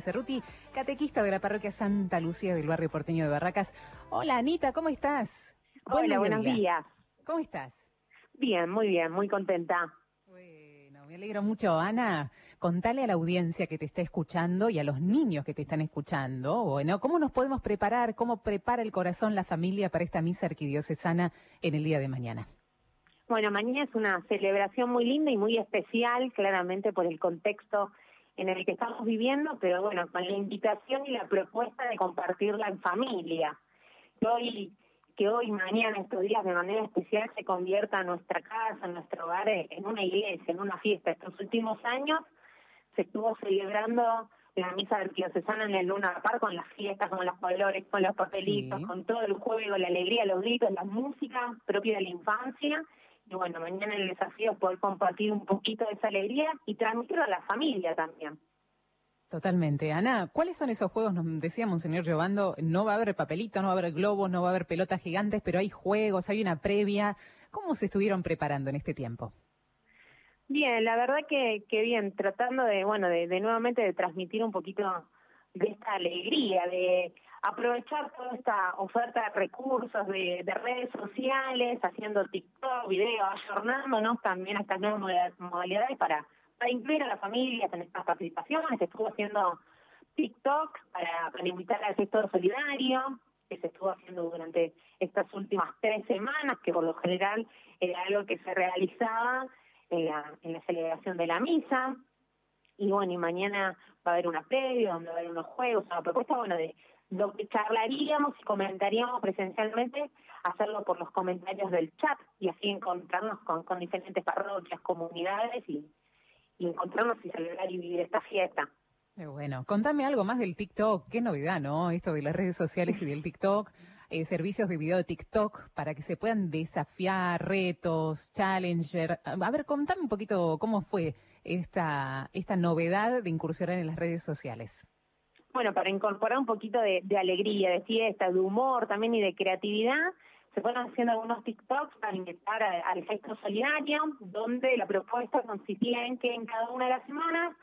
Cerruti, catequista de la parroquia Santa Lucía del barrio porteño de Barracas. Hola Anita, ¿cómo estás? Hola, buenos días. ¿Cómo estás? Bien, muy bien, muy contenta. Bueno, me alegro mucho. Ana, contale a la audiencia que te está escuchando y a los niños que te están escuchando, bueno, ¿cómo nos podemos preparar, cómo prepara el corazón la familia para esta misa arquidiocesana en el día de mañana? Bueno, mañana es una celebración muy linda y muy especial, claramente por el contexto en el que estamos viviendo, pero bueno, con la invitación y la propuesta de compartirla en familia. Que hoy, que hoy, mañana, estos días de manera especial se convierta nuestra casa, nuestro hogar en una iglesia, en una fiesta. Estos últimos años se estuvo celebrando la misa arquidiocesana en el Luna Park con las fiestas, con los colores, con los papelitos, con todo el juego, la alegría, los gritos, la música propia de la infancia y bueno, mañana el desafío es poder compartir un poquito de esa alegría y transmitirlo a la familia también. Totalmente. Ana, ¿cuáles son esos juegos? Nos decía Monseñor Giovando, no va a haber papelito, no va a haber globos, no va a haber pelotas gigantes, pero hay juegos, hay una previa. ¿Cómo se estuvieron preparando en este tiempo? Bien, la verdad que, que bien, tratando de, bueno, de, de nuevamente de transmitir un poquito de esta alegría, de aprovechar toda esta oferta de recursos de, redes sociales, haciendo TikTok, videos, ayornándonos también a estas nuevas modalidades para, para incluir a las familias en estas participaciones. Estuvo haciendo TikTok para, para invitar al sector solidario, que se estuvo haciendo durante estas últimas tres semanas, que por lo general era algo que se realizaba en la, en la celebración de la misa. Y bueno, y mañana va a haber una previa, donde va a haber unos juegos, una propuesta, bueno, de lo que charlaríamos y comentaríamos presencialmente, hacerlo por los comentarios del chat y así encontrarnos con, con diferentes parroquias, comunidades y, encontrarnos y celebrar y vivir esta fiesta. bueno, contame algo más del TikTok, qué novedad, ¿no? Esto de las redes sociales y del TikTok, eh, servicios de video de TikTok para que se puedan desafiar, retos, challenger. A ver, contame un poquito cómo fue esta, esta novedad de incursionar en las redes sociales bueno, para incorporar un poquito de, alegría, de fiesta, de humor también y de creatividad, se fueron haciendo algunos TikToks para invitar al gesto solidario, donde la propuesta consistía en que en cada una de las semanas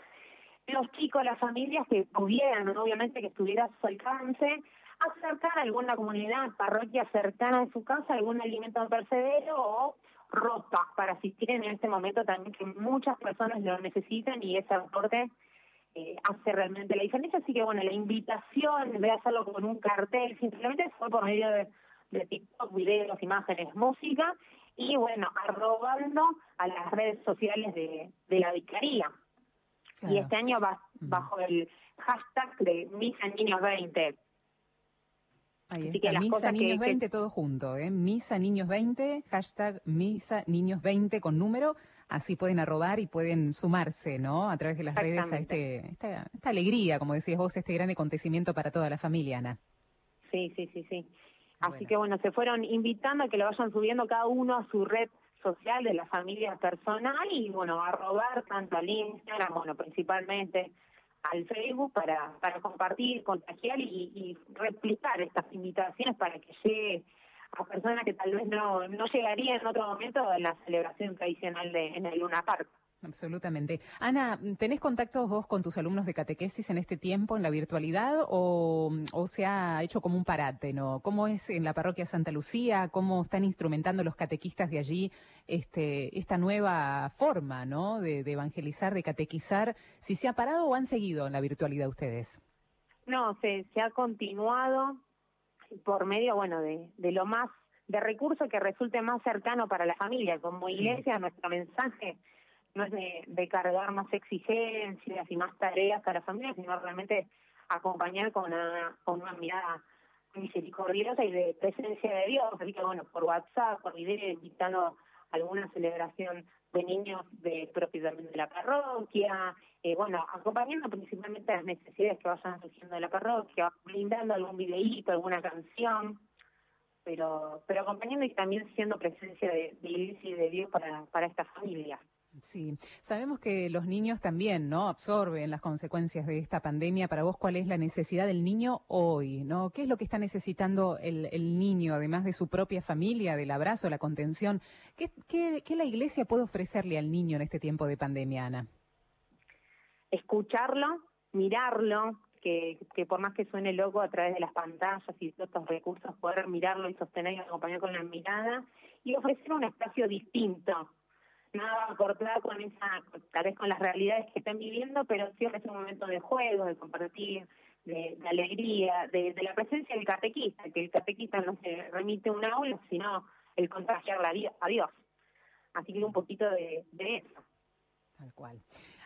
los chicos, las familias que pudieran, obviamente que estuviera a su alcance, acercar a alguna comunidad, parroquia cercana a su casa, algún alimento percedero o ropa para asistir en este momento también que muchas personas lo necesitan y ese aporte eh, hace realmente la diferencia. Así que bueno, la invitación, de hacerlo con un cartel, simplemente fue por medio de, TikTok, videos, imágenes, música, y bueno, arrobando a las redes sociales de, la vicaría. Y este año va bajo el hashtag de Misa Niños 20. Ahí está, Misa Niños 20, todo junto, ¿eh? Misa Niños 20, hashtag Misa Niños 20 con número, así pueden arrobar y pueden sumarse, ¿no? A través de las redes a este, esta, alegría, como decías vos, este gran acontecimiento para toda la familia, Ana. Sí, sí, sí, sí. Así que bueno, se fueron invitando a que lo vayan subiendo cada uno a su red social de la familia personal y bueno, a robar tanto al Instagram, bueno, principalmente al Facebook para, para compartir, contagiar y, y replicar estas invitaciones para que llegue a personas que tal vez no, no llegarían en otro momento a la celebración tradicional de, en el Luna Park. Absolutamente. Ana, ¿tenés contactos vos con tus alumnos de catequesis en este tiempo, en la virtualidad, o, o, se ha hecho como un parate, no? ¿Cómo es en la parroquia Santa Lucía? ¿Cómo están instrumentando los catequistas de allí este, esta nueva forma, no? De, de evangelizar, de catequizar. ¿Si se ha parado o han seguido en la virtualidad ustedes? No, se, se ha continuado por medio, bueno, de, de lo más, de recursos que resulte más cercano para la familia. Como iglesia, nuestro mensaje no es de, cargar más exigencias y más tareas a la familia, sino realmente acompañar con una, con una mirada misericordiosa y de presencia de Dios. Así que, bueno, por WhatsApp, por video, invitando alguna celebración de niños de propiedad de la parroquia, eh, bueno, acompañando principalmente las necesidades que vayan surgiendo de la parroquia, brindando algún videíto, alguna canción, pero pero acompañando y también siendo presencia de, de Iglesia y de Dios para, para esta familia. Sí, sabemos que los niños también, ¿no? Absorben las consecuencias de esta pandemia. Para vos, ¿cuál es la necesidad del niño hoy, ¿no? ¿Qué es lo que está necesitando el, niño, además de su propia familia, del abrazo, la contención? ¿Qué, qué, ¿Qué la iglesia puede ofrecerle al niño en este tiempo de pandemia, Ana? Escucharlo, mirarlo, que, por más que suene loco a través de las pantallas y estos recursos, poder mirarlo y sostener y acompañar con la mirada y ofrecer un espacio distinto. Nada acordado con esa, tal vez con las realidades que están viviendo, pero sí es un momento de juego, de compartir, de, alegría, de, la presencia del catequista, que el catequista no se remite un aula, sino el contagiar a Dios. Así que un poquito de eso. Tal cual.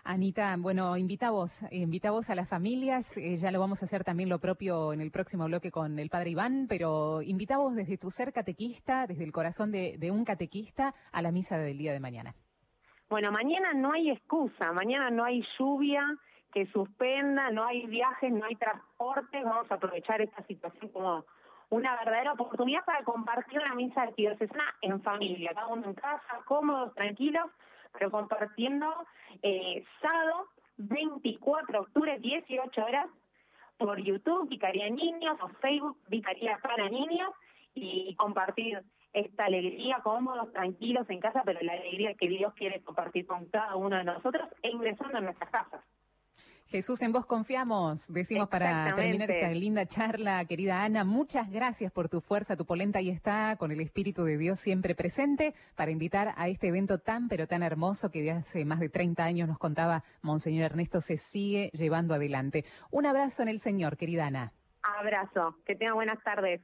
Anita, bueno, invita vos, invita vos a las familias, eh, ya lo vamos a hacer también lo propio en el próximo bloque con el padre Iván, pero invita vos desde tu ser catequista, desde el corazón de, de un catequista, a la misa del día de mañana. Bueno, mañana no hay excusa, mañana no hay lluvia que suspenda, no hay viajes, no hay transporte, vamos a aprovechar esta situación como una verdadera oportunidad para compartir una misa arquidiocesana en familia, cada uno en casa, cómodos, tranquilos, pero compartiendo eh, sábado 24 de octubre, 18 horas, por YouTube, Vicaría Niños, o Facebook, Vicaría para Niños, y compartir esta alegría cómodos, tranquilos en casa, pero la alegría que Dios quiere compartir con cada uno de nosotros e ingresando en nuestras casas. Jesús, en vos confiamos, decimos para terminar esta linda charla, querida Ana, muchas gracias por tu fuerza, tu polenta y está con el Espíritu de Dios siempre presente para invitar a este evento tan pero tan hermoso que de hace más de 30 años nos contaba Monseñor Ernesto se sigue llevando adelante. Un abrazo en el Señor, querida Ana. Abrazo, que tenga buenas tardes.